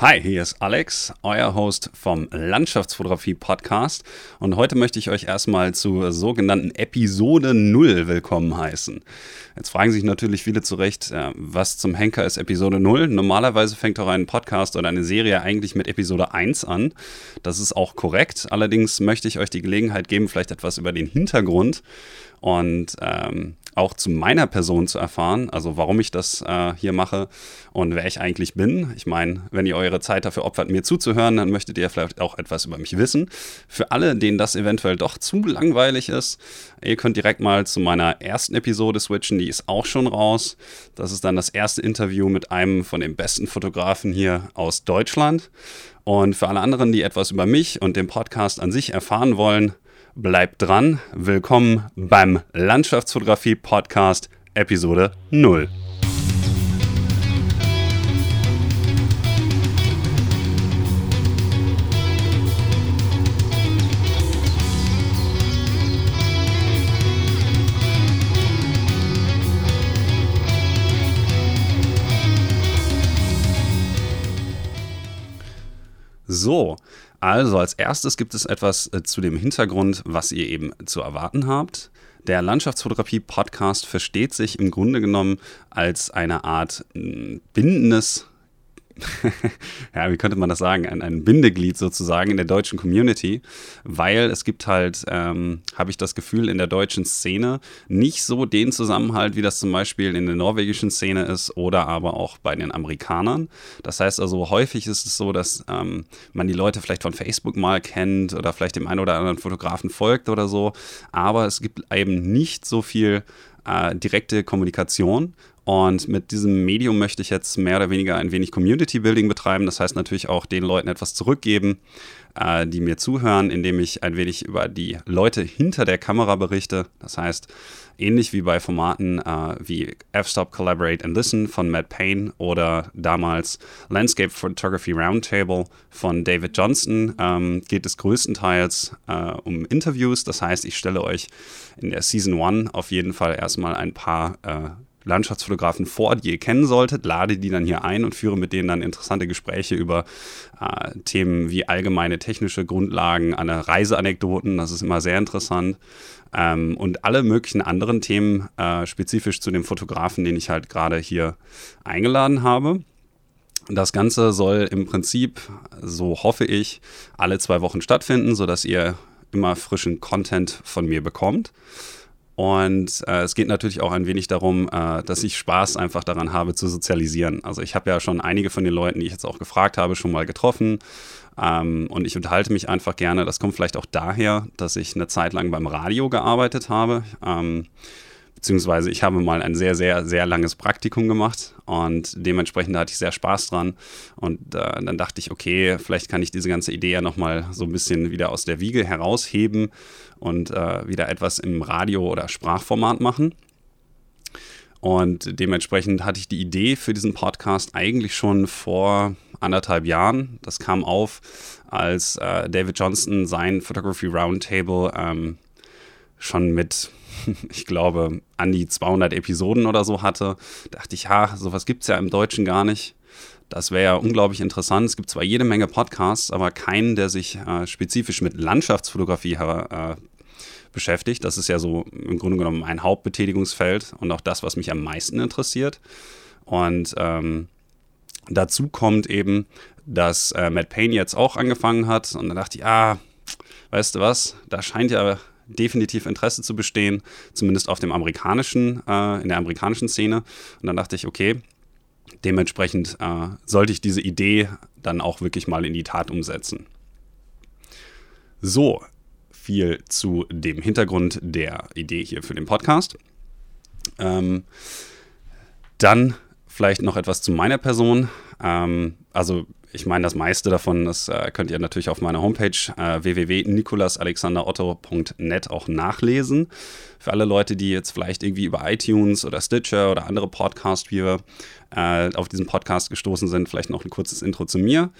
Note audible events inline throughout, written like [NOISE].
Hi, hier ist Alex, euer Host vom Landschaftsfotografie Podcast und heute möchte ich euch erstmal zur sogenannten Episode 0 willkommen heißen. Jetzt fragen sich natürlich viele zu Recht, äh, was zum Henker ist Episode 0? Normalerweise fängt auch ein Podcast oder eine Serie eigentlich mit Episode 1 an. Das ist auch korrekt. Allerdings möchte ich euch die Gelegenheit geben, vielleicht etwas über den Hintergrund und ähm, auch zu meiner Person zu erfahren, also warum ich das äh, hier mache und wer ich eigentlich bin. Ich meine, wenn ihr eure Zeit dafür opfert, mir zuzuhören, dann möchtet ihr vielleicht auch etwas über mich wissen. Für alle, denen das eventuell doch zu langweilig ist, ihr könnt direkt mal zu meiner ersten Episode switchen, die ist auch schon raus. Das ist dann das erste Interview mit einem von den besten Fotografen hier aus Deutschland. Und für alle anderen, die etwas über mich und den Podcast an sich erfahren wollen, Bleibt dran. Willkommen beim Landschaftsfotografie Podcast Episode 0. So, also als erstes gibt es etwas äh, zu dem Hintergrund, was ihr eben zu erwarten habt. Der Landschaftsfotografie-Podcast versteht sich im Grunde genommen als eine Art bindendes [LAUGHS] ja, wie könnte man das sagen, ein, ein, Bindeglied sozusagen in der deutschen Community, weil es gibt halt, ähm, habe ich das Gefühl, in der deutschen Szene nicht so den Zusammenhalt, wie das zum Beispiel in der norwegischen Szene ist oder aber auch bei den Amerikanern. Das heißt also, häufig ist es so, dass ähm, man die Leute vielleicht von Facebook mal kennt oder vielleicht dem einen oder anderen Fotografen folgt oder so, aber es gibt eben nicht so viel äh, direkte Kommunikation und mit diesem Medium möchte ich jetzt mehr oder weniger ein wenig Community Building betreiben. Das heißt natürlich auch den Leuten etwas zurückgeben, äh, die mir zuhören, indem ich ein wenig über die Leute hinter der Kamera berichte. Das heißt, ähnlich wie bei Formaten äh, wie F-Stop Collaborate and Listen von Matt Payne oder damals Landscape Photography Roundtable von David Johnston ähm, geht es größtenteils äh, um Interviews. Das heißt, ich stelle euch in der Season 1 auf jeden Fall erstmal ein paar äh, Landschaftsfotografen vor, die ihr kennen solltet, lade die dann hier ein und führe mit denen dann interessante Gespräche über äh, Themen wie allgemeine technische Grundlagen, eine Reiseanekdoten, das ist immer sehr interessant. Ähm, und alle möglichen anderen Themen äh, spezifisch zu dem Fotografen, den ich halt gerade hier eingeladen habe. Das Ganze soll im Prinzip, so hoffe ich, alle zwei Wochen stattfinden, sodass ihr immer frischen Content von mir bekommt. Und äh, es geht natürlich auch ein wenig darum, äh, dass ich Spaß einfach daran habe zu sozialisieren. Also ich habe ja schon einige von den Leuten, die ich jetzt auch gefragt habe, schon mal getroffen. Ähm, und ich unterhalte mich einfach gerne. Das kommt vielleicht auch daher, dass ich eine Zeit lang beim Radio gearbeitet habe. Ähm, beziehungsweise ich habe mal ein sehr, sehr, sehr langes Praktikum gemacht und dementsprechend hatte ich sehr Spaß dran. Und äh, dann dachte ich, okay, vielleicht kann ich diese ganze Idee ja nochmal so ein bisschen wieder aus der Wiege herausheben und äh, wieder etwas im Radio- oder Sprachformat machen. Und dementsprechend hatte ich die Idee für diesen Podcast eigentlich schon vor anderthalb Jahren. Das kam auf, als äh, David Johnston sein Photography Roundtable ähm, schon mit [LAUGHS] ich glaube, an die 200 Episoden oder so hatte, dachte ich, ha, sowas gibt es ja im Deutschen gar nicht. Das wäre ja unglaublich interessant. Es gibt zwar jede Menge Podcasts, aber keinen, der sich äh, spezifisch mit Landschaftsfotografie äh, beschäftigt. Das ist ja so im Grunde genommen ein Hauptbetätigungsfeld und auch das, was mich am meisten interessiert. Und ähm, dazu kommt eben, dass äh, Matt Payne jetzt auch angefangen hat. Und da dachte ich, ah, weißt du was, da scheint ja definitiv Interesse zu bestehen, zumindest auf dem amerikanischen, äh, in der amerikanischen Szene. Und dann dachte ich, okay, dementsprechend äh, sollte ich diese Idee dann auch wirklich mal in die Tat umsetzen. So, viel zu dem Hintergrund der Idee hier für den Podcast. Ähm, dann vielleicht noch etwas zu meiner Person. Ähm, also ich meine, das meiste davon, das äh, könnt ihr natürlich auf meiner Homepage äh, www.nikolasalexanderotto.net auch nachlesen. Für alle Leute, die jetzt vielleicht irgendwie über iTunes oder Stitcher oder andere Podcast-Viewer äh, auf diesen Podcast gestoßen sind, vielleicht noch ein kurzes Intro zu mir.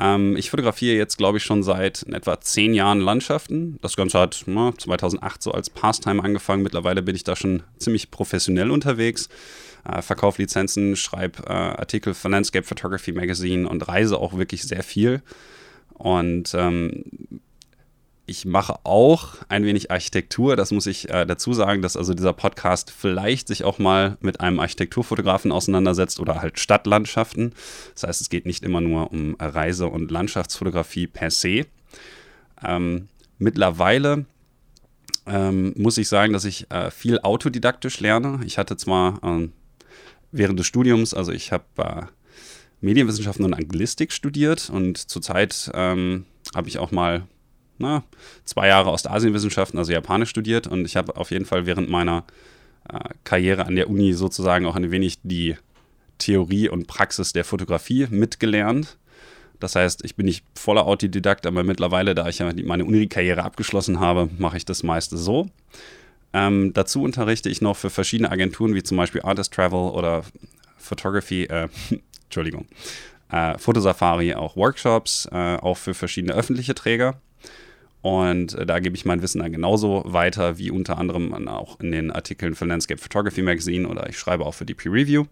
Ähm, ich fotografiere jetzt, glaube ich, schon seit etwa zehn Jahren Landschaften. Das Ganze hat na, 2008 so als Pastime angefangen. Mittlerweile bin ich da schon ziemlich professionell unterwegs. äh, verkaufe Lizenzen, schreibe äh, Artikel für Landscape Photography Magazine und reise auch wirklich sehr viel. Und ähm, ich mache auch ein wenig Architektur, das muss ich äh, dazu sagen, dass also dieser Podcast vielleicht sich auch mal mit einem Architekturfotografen auseinandersetzt oder halt Stadtlandschaften. Das heißt, es geht nicht immer nur um Reise- und Landschaftsfotografie per se. Ähm, mittlerweile ähm, muss ich sagen, dass ich äh, viel autodidaktisch lerne. Ich hatte zwar ähm, während des Studiums, also ich habe äh, Medienwissenschaften und Anglistik studiert und zurzeit ähm, habe ich auch mal na, zwei Jahre Ostasienwissenschaften, also Japanisch studiert und ich habe auf jeden Fall während meiner äh, Karriere an der Uni sozusagen auch ein wenig die Theorie und Praxis der Fotografie mitgelernt. Das heißt, ich bin nicht voller Autodidakt, aber mittlerweile, da ich ja meine Uni-Karriere abgeschlossen habe, mache ich das meiste so. Ähm, dazu unterrichte ich noch für verschiedene Agenturen, wie zum Beispiel Artist Travel oder Photography, äh, [LAUGHS] Entschuldigung, äh, Fotosafari, auch Workshops, äh, auch für verschiedene öffentliche Träger. Und äh, da gebe ich mein Wissen dann genauso weiter, wie unter anderem auch in den Artikeln für Landscape Photography Magazine oder ich schreibe auch für die Peer Review.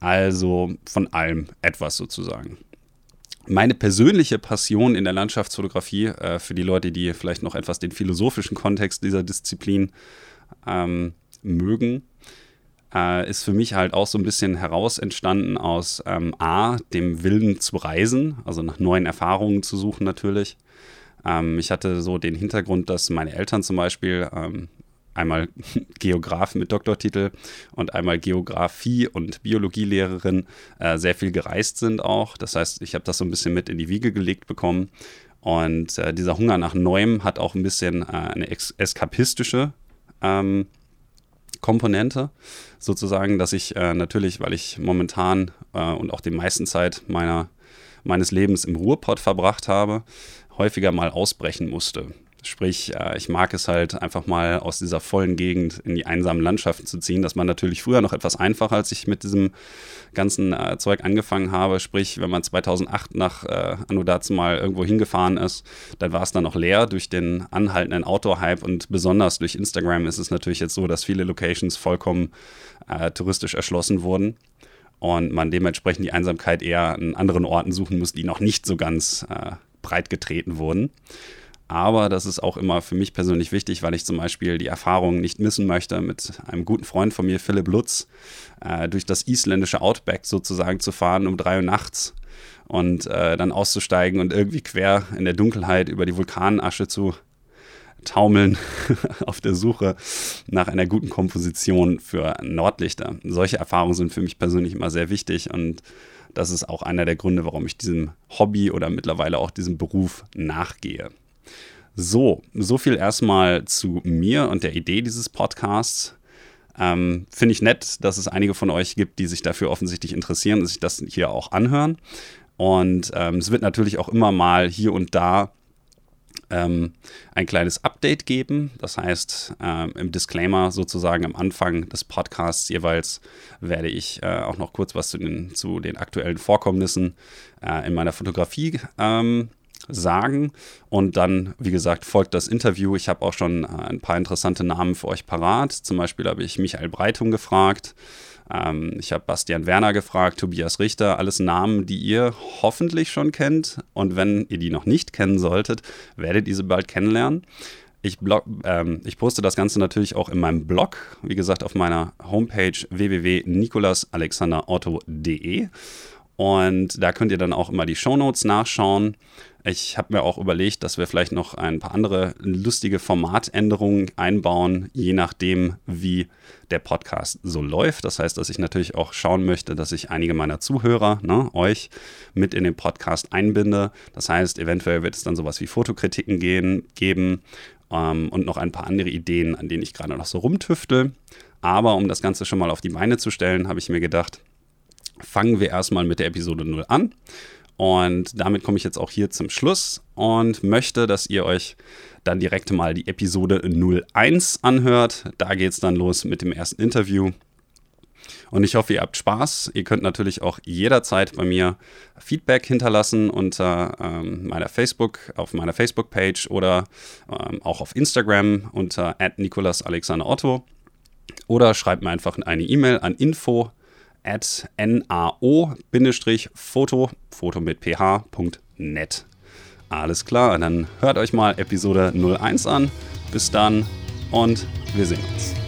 Also von allem etwas sozusagen. Meine persönliche Passion in der Landschaftsfotografie, äh, für die Leute, die vielleicht noch etwas den philosophischen Kontext dieser Disziplin ähm, mögen, äh, ist für mich halt auch so ein bisschen heraus entstanden aus ähm, A, dem Willen zu reisen, also nach neuen Erfahrungen zu suchen natürlich ähm, ich hatte so den Hintergrund, dass meine Eltern zum Beispiel ähm, einmal [LAUGHS] Geograf mit Doktortitel und einmal Geografie- und Biologielehrerin äh, sehr viel gereist sind auch. Das heißt, ich habe das so ein bisschen mit in die Wiege gelegt bekommen. Und äh, dieser Hunger nach Neuem hat auch ein bisschen äh, eine eskapistische ähm, Komponente, sozusagen, dass ich äh, natürlich, weil ich momentan äh, und auch die meisten Zeit meiner, meines Lebens im Ruhrpott verbracht habe, häufiger mal ausbrechen musste. Sprich, äh, ich mag es halt einfach mal aus dieser vollen Gegend in die einsamen Landschaften zu ziehen. Das war natürlich früher noch etwas einfacher, als ich mit diesem ganzen äh, Zeug angefangen habe. Sprich, wenn man 2008 nach äh, Anno dazu mal irgendwo hingefahren ist, dann war es dann noch leer durch den anhaltenden Outdoor-Hype und besonders durch Instagram ist es natürlich jetzt so, dass viele Locations vollkommen äh, touristisch erschlossen wurden und man dementsprechend die Einsamkeit eher an anderen Orten suchen muss, die noch nicht so ganz äh, breit getreten wurden. Aber das ist auch immer für mich persönlich wichtig, weil ich zum Beispiel die Erfahrung nicht missen möchte, mit einem guten Freund von mir, Philipp Lutz, äh, durch das isländische Outback sozusagen zu fahren um drei Uhr nachts und äh, dann auszusteigen und irgendwie quer in der Dunkelheit über die Vulkanasche zu taumeln [LAUGHS] auf der Suche nach einer guten Komposition für Nordlichter. Solche Erfahrungen sind für mich persönlich immer sehr wichtig und das ist auch einer der Gründe, warum ich diesem Hobby oder mittlerweile auch diesem Beruf nachgehe. So, so viel erstmal zu mir und der Idee dieses Podcasts. Ähm, Finde ich nett, dass es einige von euch gibt, die sich dafür offensichtlich interessieren und sich das hier auch anhören. Und ähm, es wird natürlich auch immer mal hier und da ähm, ein kleines Update geben. Das heißt, ähm, im Disclaimer sozusagen am Anfang des Podcasts jeweils werde ich äh, auch noch kurz was zu den, zu den aktuellen Vorkommnissen äh, in meiner Fotografie ähm, sagen. Und dann, wie gesagt, folgt das Interview. Ich habe auch schon äh, ein paar interessante Namen für euch parat. Zum Beispiel habe ich Michael Breitung gefragt. Ähm, ich habe Bastian Werner gefragt, Tobias Richter, alles Namen, die ihr hoffentlich schon kennt. Und wenn ihr die noch nicht kennen solltet, werdet ihr sie bald kennenlernen. Ich, blog, ähm, ich, poste das Ganze natürlich auch in meinem Blog, wie gesagt, auf meiner Homepage www.nikolasalexanderotto.de. Und da könnt ihr dann auch immer die Shownotes nachschauen. Ich habe mir auch überlegt, dass wir vielleicht noch ein paar andere lustige Formatänderungen einbauen, je nachdem, wie der Podcast so läuft. Das heißt, dass ich natürlich auch schauen möchte, dass ich einige meiner Zuhörer, ne, euch, mit in den Podcast einbinde. Das heißt, eventuell wird es dann sowas wie Fotokritiken gehen, geben ähm, und noch ein paar andere Ideen, an denen ich gerade noch so rumtüftel. Aber um das Ganze schon mal auf die Beine zu stellen, habe ich mir gedacht, fangen wir erstmal mit der Episode 0 an. Und damit komme ich jetzt auch hier zum Schluss und möchte, dass ihr euch dann direkt mal die Episode 01 anhört. Da geht es dann los mit dem ersten Interview. Und ich hoffe, ihr habt Spaß. Ihr könnt natürlich auch jederzeit bei mir Feedback hinterlassen unter ähm, meiner Facebook, auf meiner Facebook-Page oder ähm, auch auf Instagram unter Nicolas Alexander Otto. Oder schreibt mir einfach eine E-Mail an info at nao-foto, Foto mit ph.net. Alles klar, dann hört euch mal Episode 01 an. Bis dann und wir sehen uns.